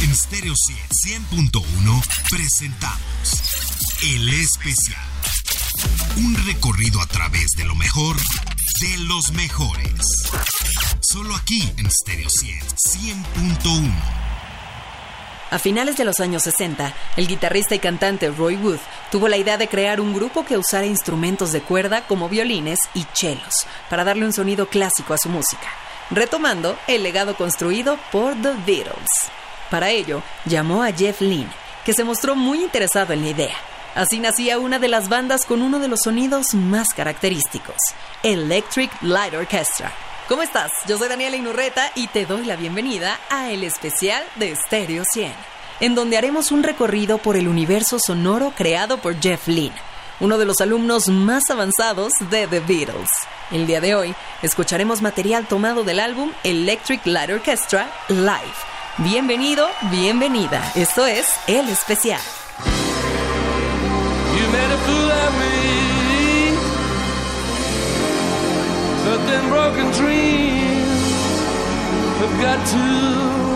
En Stereo 100.1 presentamos El Especial. Un recorrido a través de lo mejor de los mejores. Solo aquí en Stereo 100.1. A finales de los años 60, el guitarrista y cantante Roy Wood tuvo la idea de crear un grupo que usara instrumentos de cuerda como violines y chelos para darle un sonido clásico a su música, retomando el legado construido por The Beatles. Para ello, llamó a Jeff Lynne, que se mostró muy interesado en la idea. Así nacía una de las bandas con uno de los sonidos más característicos, Electric Light Orchestra. ¿Cómo estás? Yo soy Daniela Inurreta y te doy la bienvenida a el especial de Stereo 100, en donde haremos un recorrido por el universo sonoro creado por Jeff Lynne, uno de los alumnos más avanzados de The Beatles. El día de hoy escucharemos material tomado del álbum Electric Light Orchestra Live. Bienvenido, bienvenida. Esto es El Especial. You made a fool of me, but then broken dreams have got to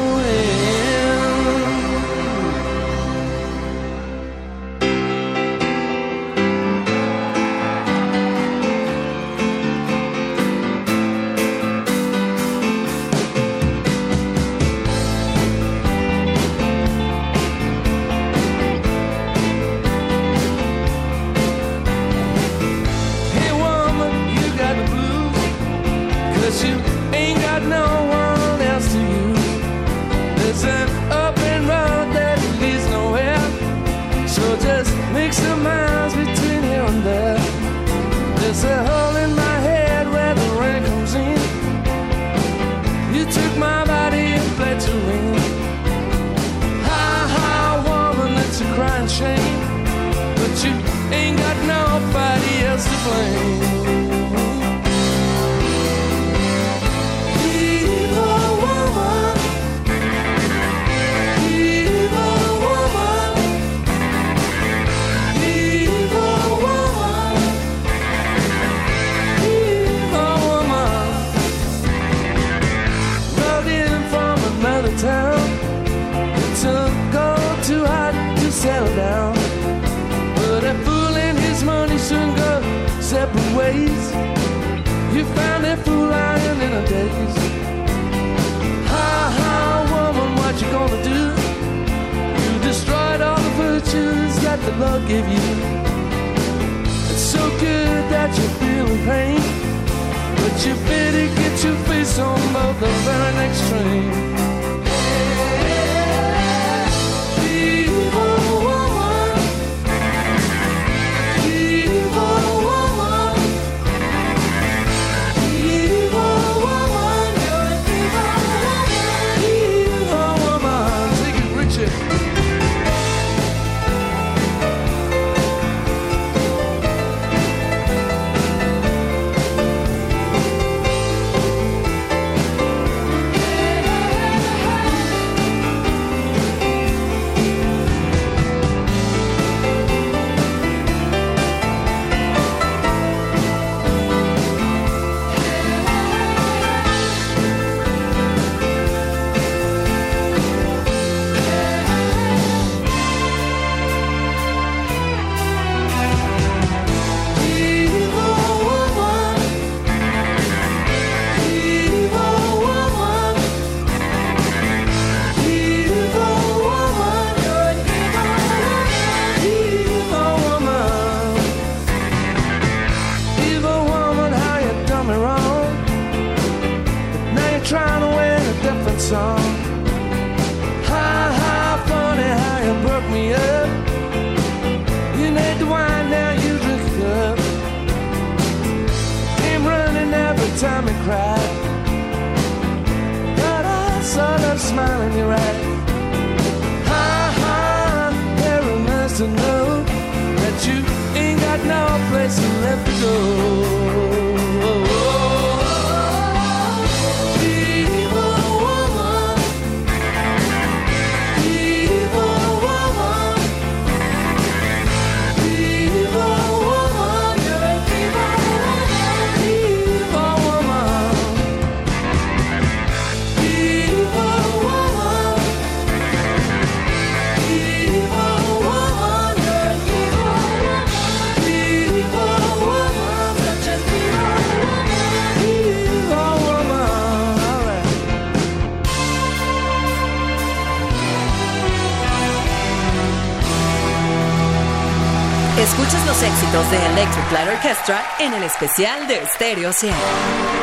daze. Ha ha, woman, what you gonna do? You destroyed all the virtues that the Lord gave you. It's so good that you're feeling pain. But you better get your face on board the very next train. éxitos de Electric Light Orchestra en el especial de Stereo 100.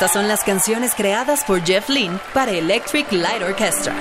Estas son las canciones creadas por Jeff Lynne para Electric Light Orchestra.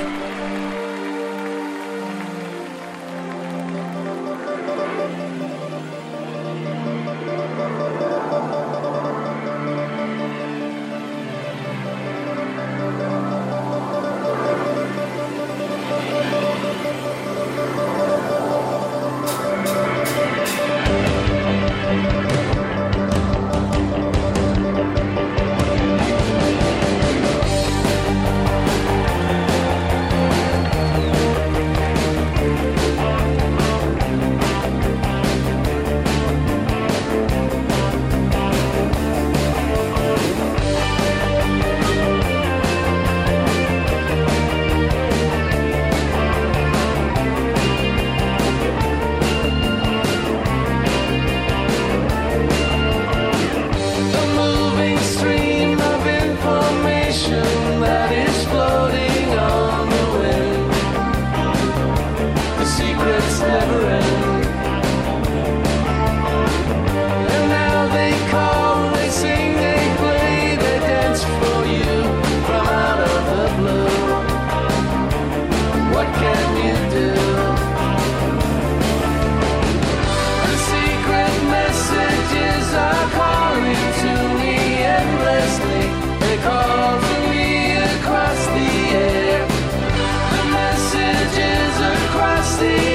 see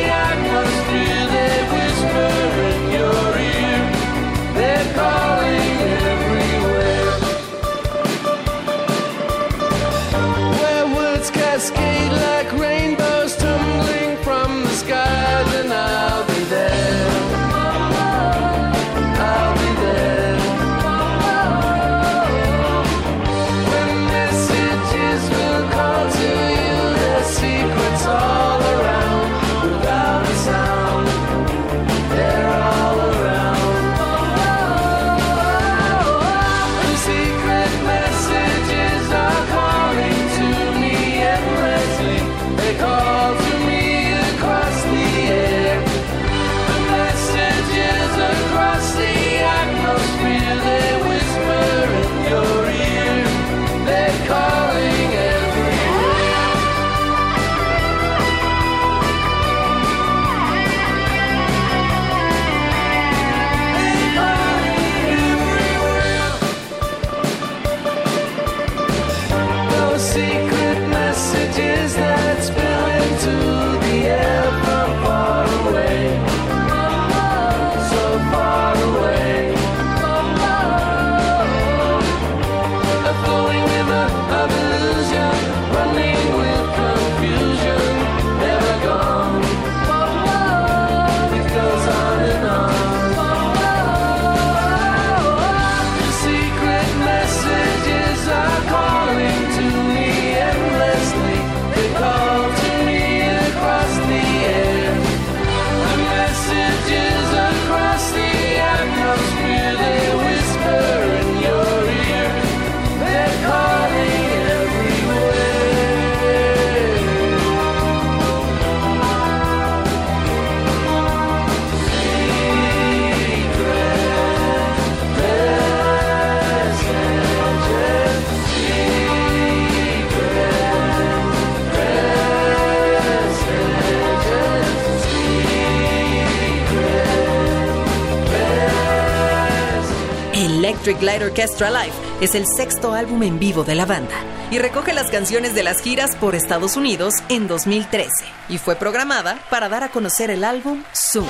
Electric Light Orchestra Live es el sexto álbum en vivo de la banda y recoge las canciones de las giras por Estados Unidos en 2013 y fue programada para dar a conocer el álbum Zoom.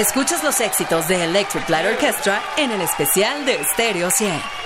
Escuchas los éxitos de Electric Light Orchestra en el especial de Stereo 100.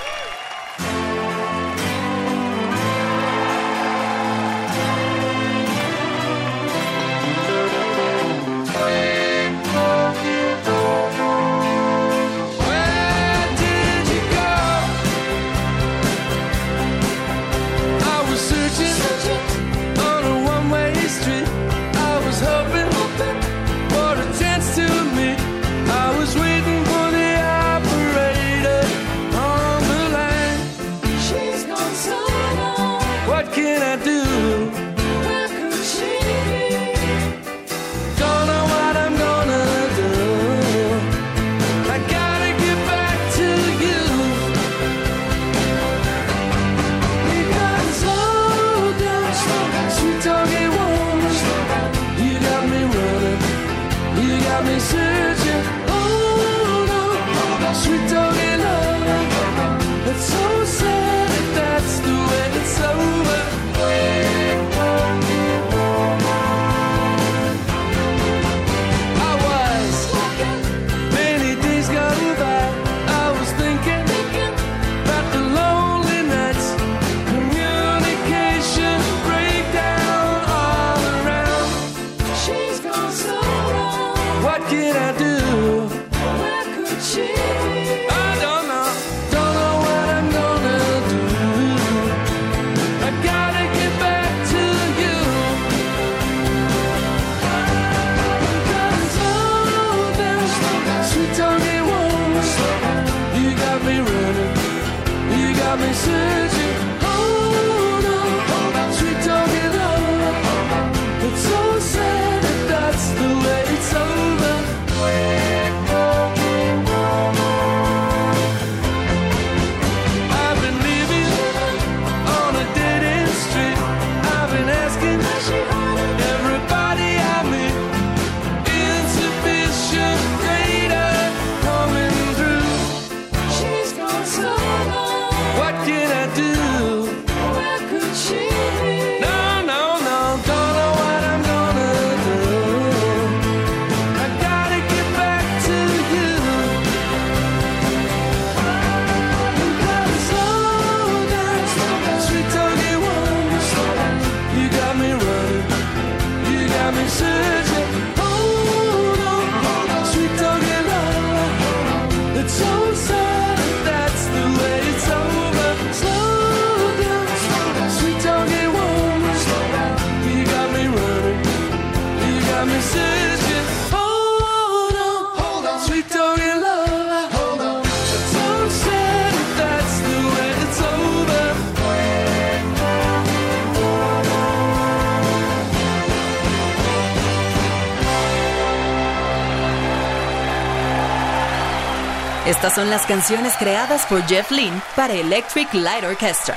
Estas son las canciones creadas por Jeff Lynne para Electric Light Orchestra.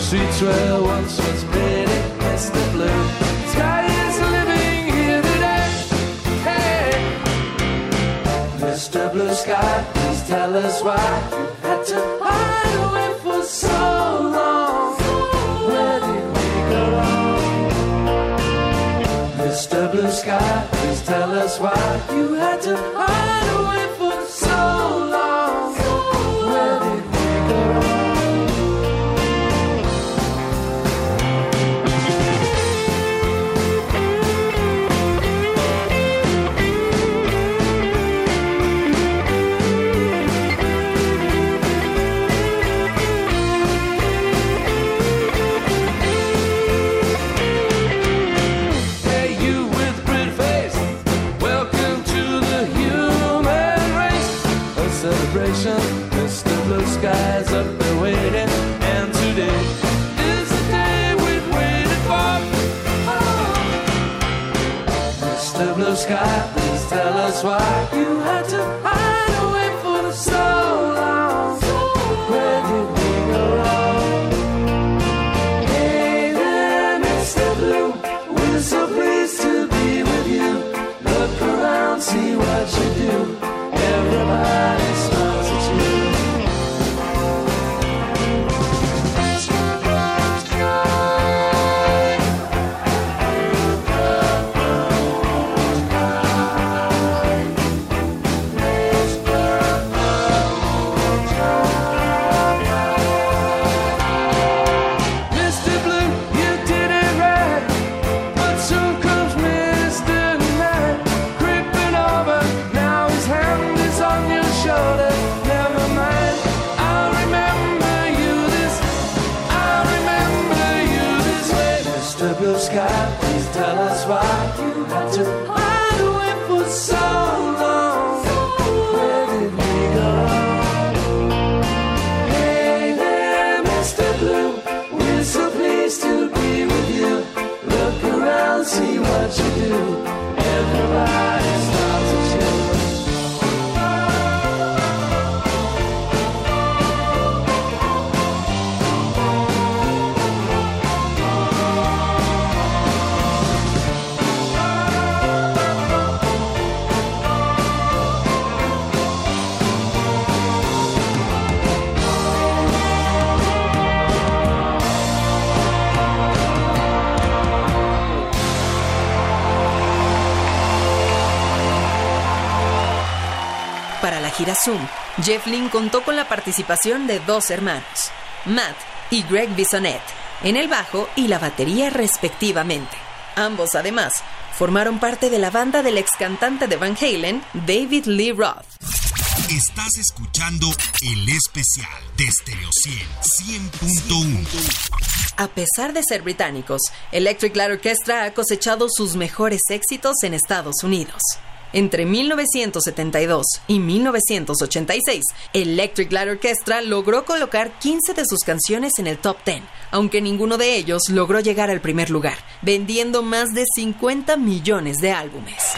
Wall Street trail once was pretty, Mr. blue. Sky is living here today. Hey, Mr. Blue Sky, please tell us why you had to hide away for so long. Where did we go wrong? Mr. Blue Sky, please tell us why you had to hide away what you do. Jeff Lynne contó con la participación de dos hermanos, Matt y Greg Bisonet, en el bajo y la batería respectivamente. Ambos, además, formaron parte de la banda del ex cantante de Van Halen, David Lee Roth. Estás escuchando el especial de Stereo 100 100.1. A pesar de ser británicos, Electric Light Orchestra ha cosechado sus mejores éxitos en Estados Unidos. Entre 1972 y 1986, Electric Light Orchestra logró colocar 15 de sus canciones en el top 10, aunque ninguno de ellos logró llegar al primer lugar, vendiendo más de 50 millones de álbumes.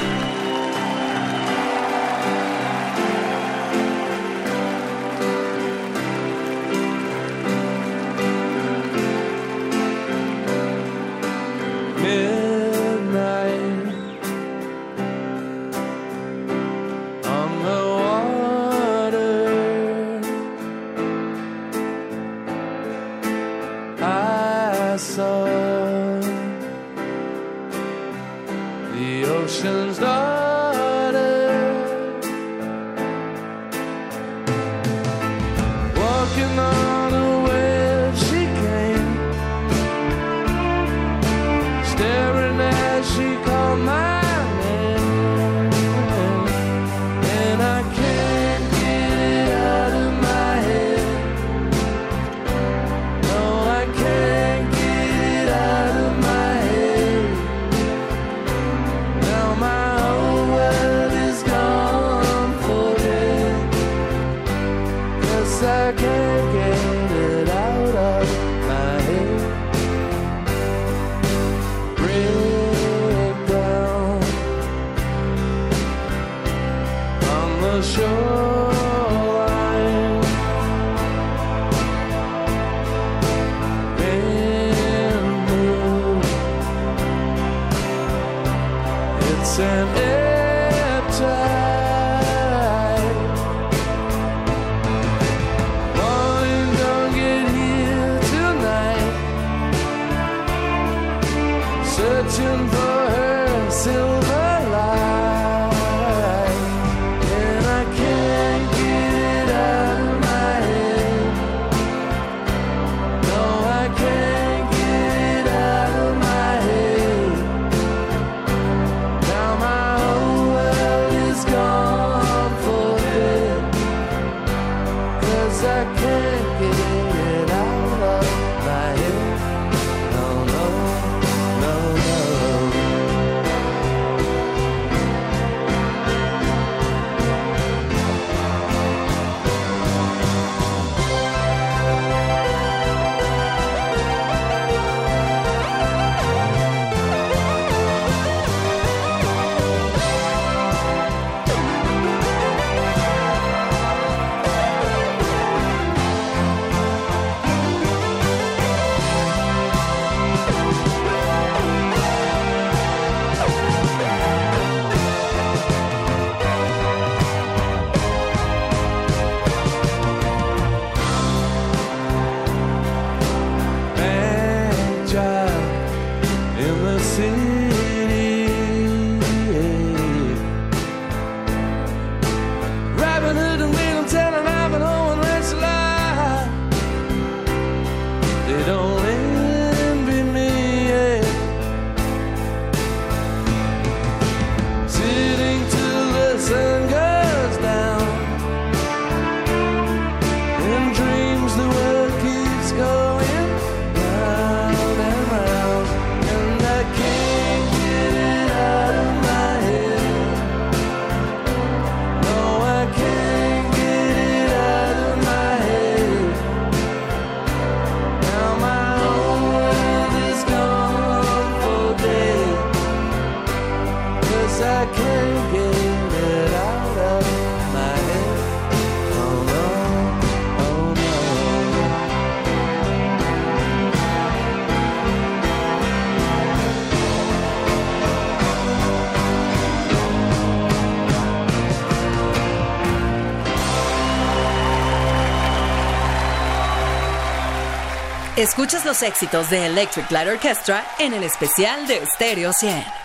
Escuchas los éxitos de Electric Light Orchestra en el especial de Stereo 100.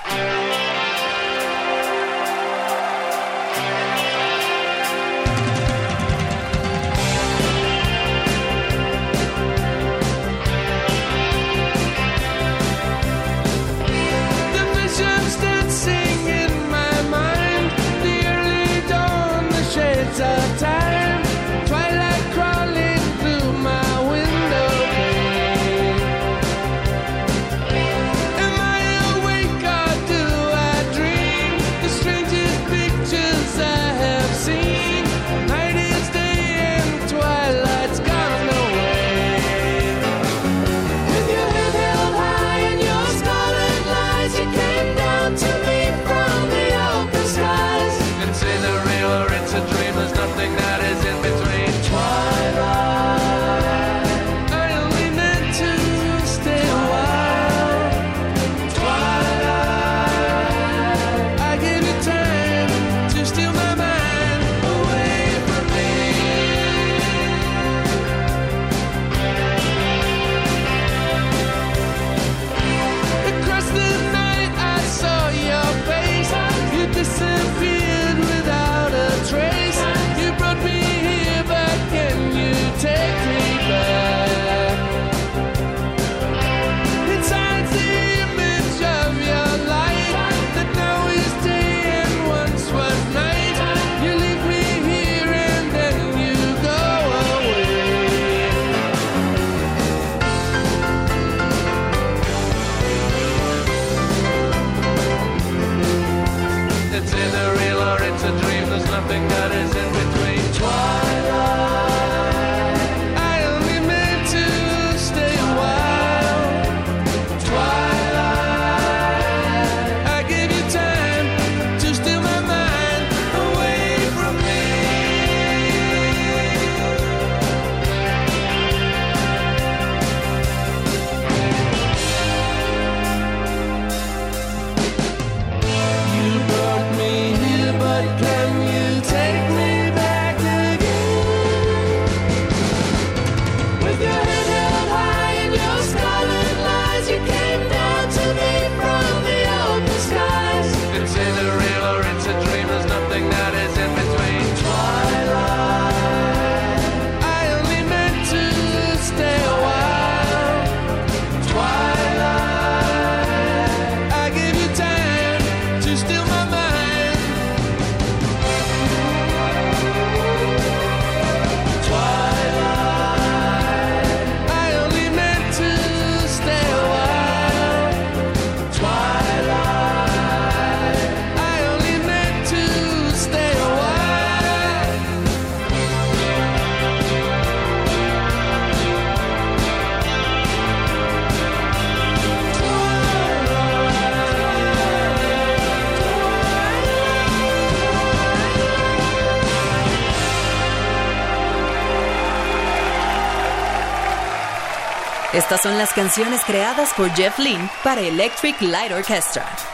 canciones creadas por Jeff Lynne para Electric Light Orchestra.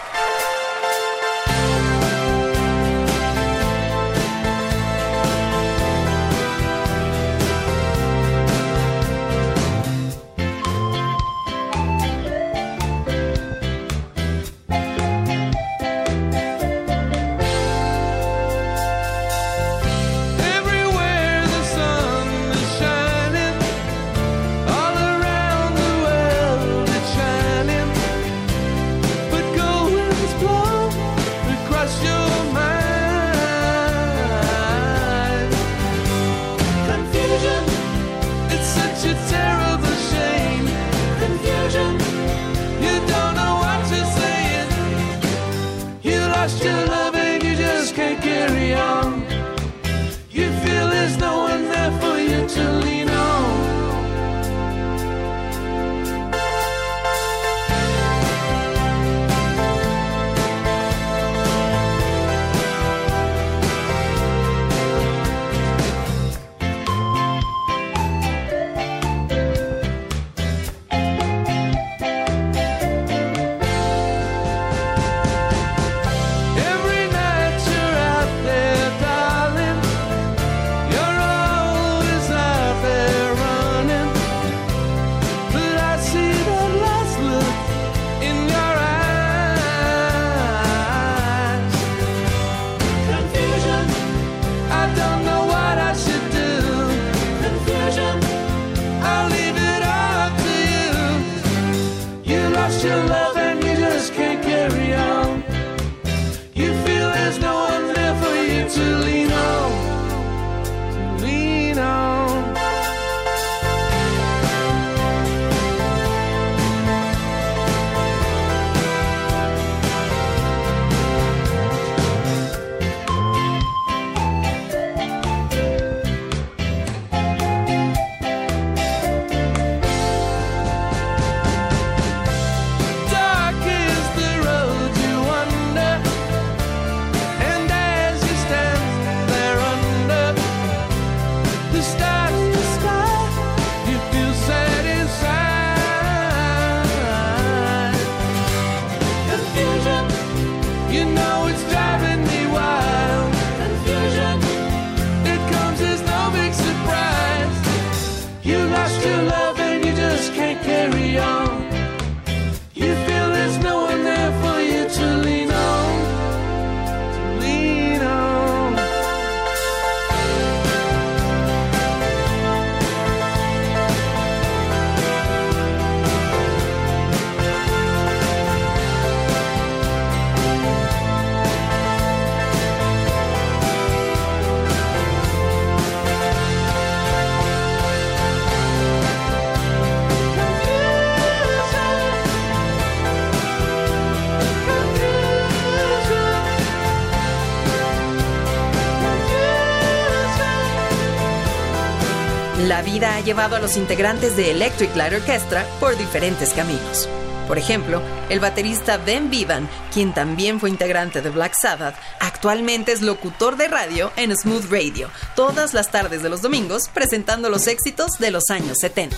llevado a los integrantes de Electric Light Orchestra por diferentes caminos. Por ejemplo, el baterista Ben Vivan, quien también fue integrante de Black Sabbath, actualmente es locutor de radio en Smooth Radio, todas las tardes de los domingos presentando los éxitos de los años 70.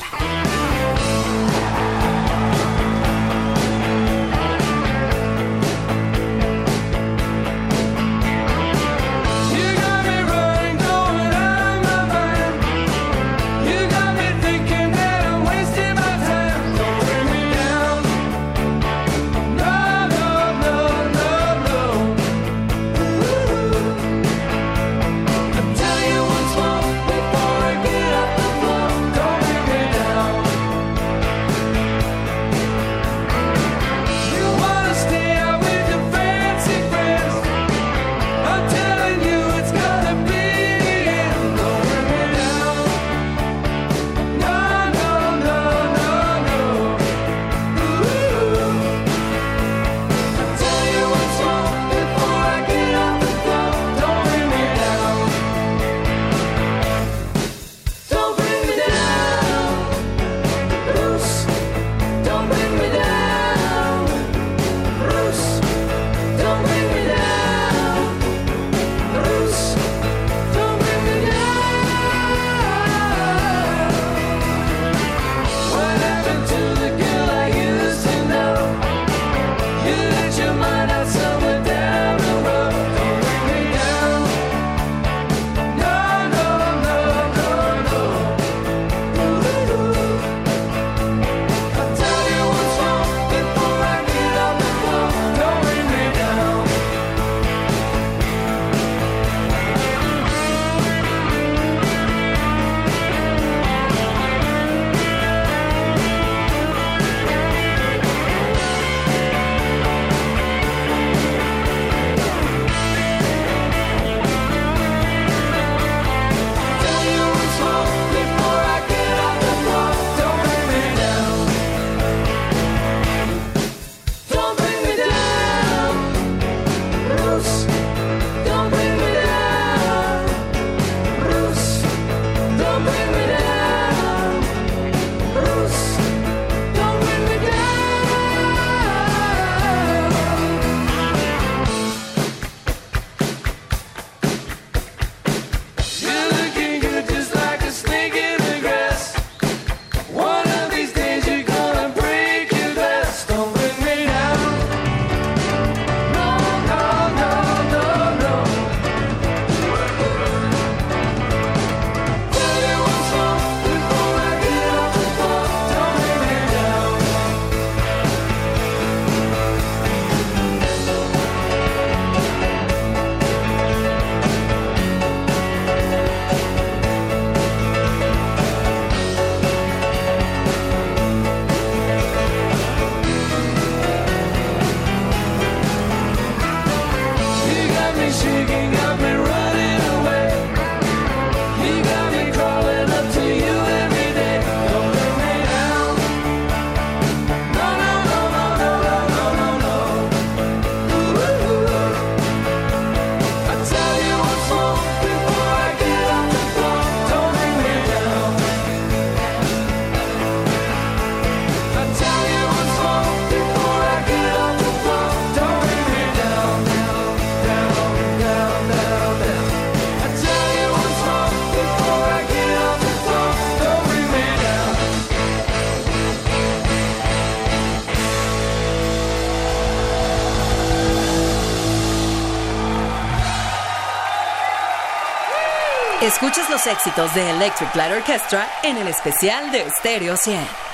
los éxitos de Electric Light Orchestra en el especial de Stereo 100.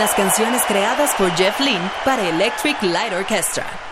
las canciones creadas por Jeff Lynne para Electric Light Orchestra.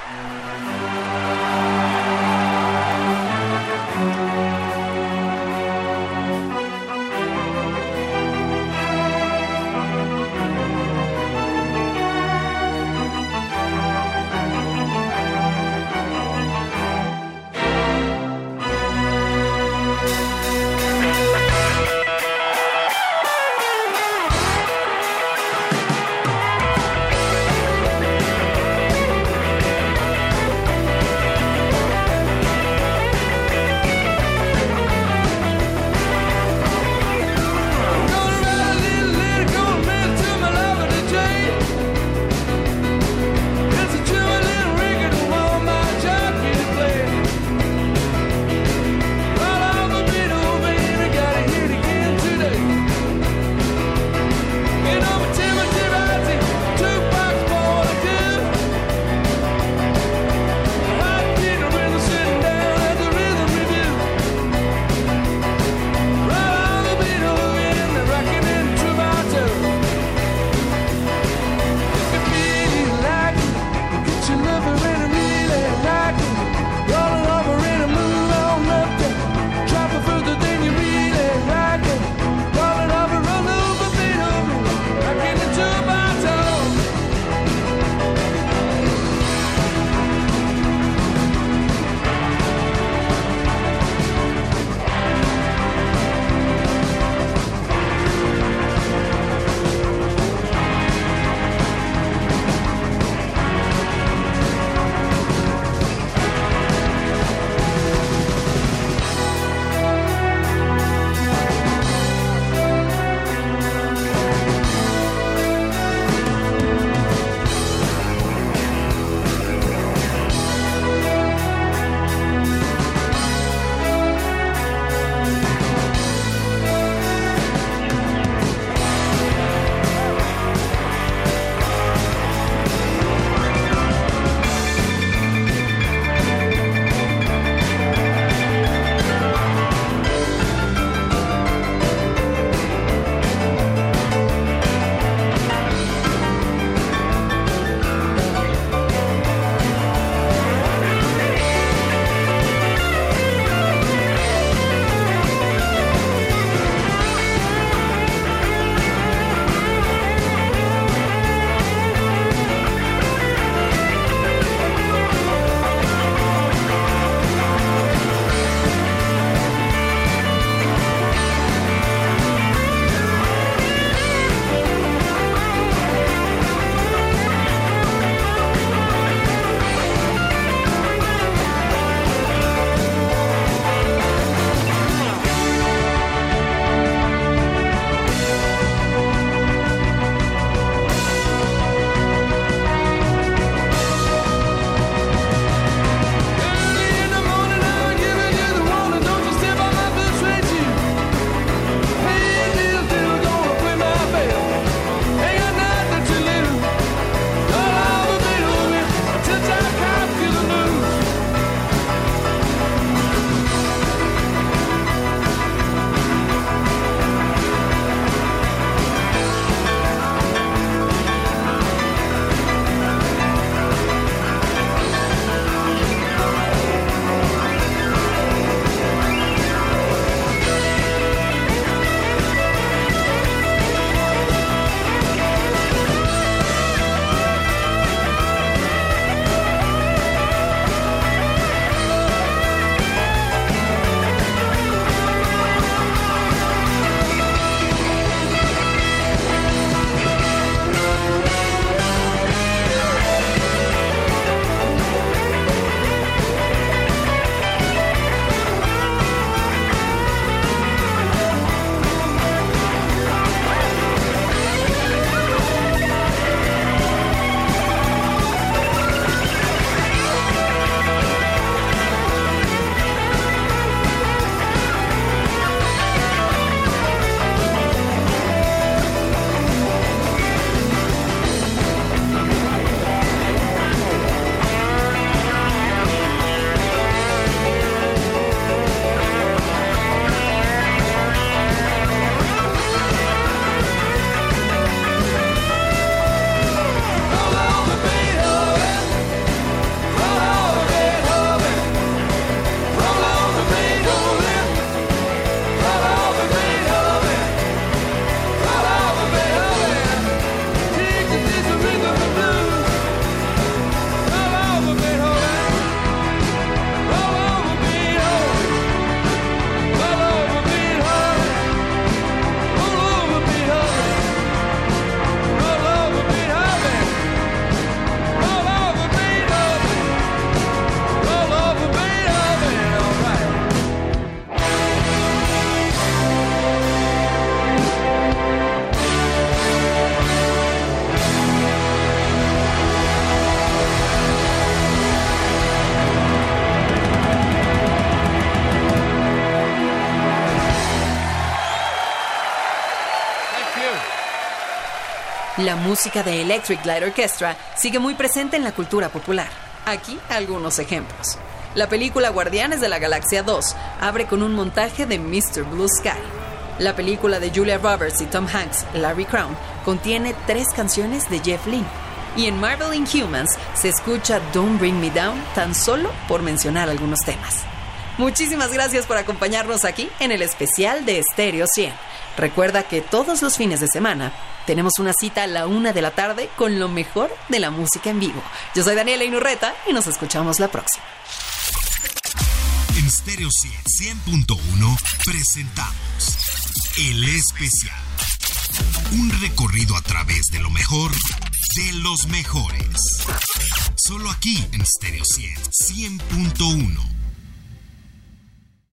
Música de Electric Light Orchestra sigue muy presente en la cultura popular. Aquí algunos ejemplos. La película Guardianes de la Galaxia 2 abre con un montaje de Mr. Blue Sky. La película de Julia Roberts y Tom Hanks, Larry Crown, contiene tres canciones de Jeff Lynne. Y en Marvel Inhumans se escucha Don't Bring Me Down tan solo por mencionar algunos temas. Muchísimas gracias por acompañarnos aquí en el especial de Stereo 100. Recuerda que todos los fines de semana tenemos una cita a la una de la tarde con lo mejor de la música en vivo. Yo soy Daniela Inurreta y nos escuchamos la próxima. En Stereo 100.1 presentamos El Especial. Un recorrido a través de lo mejor de los mejores. Solo aquí en Stereo 100.1.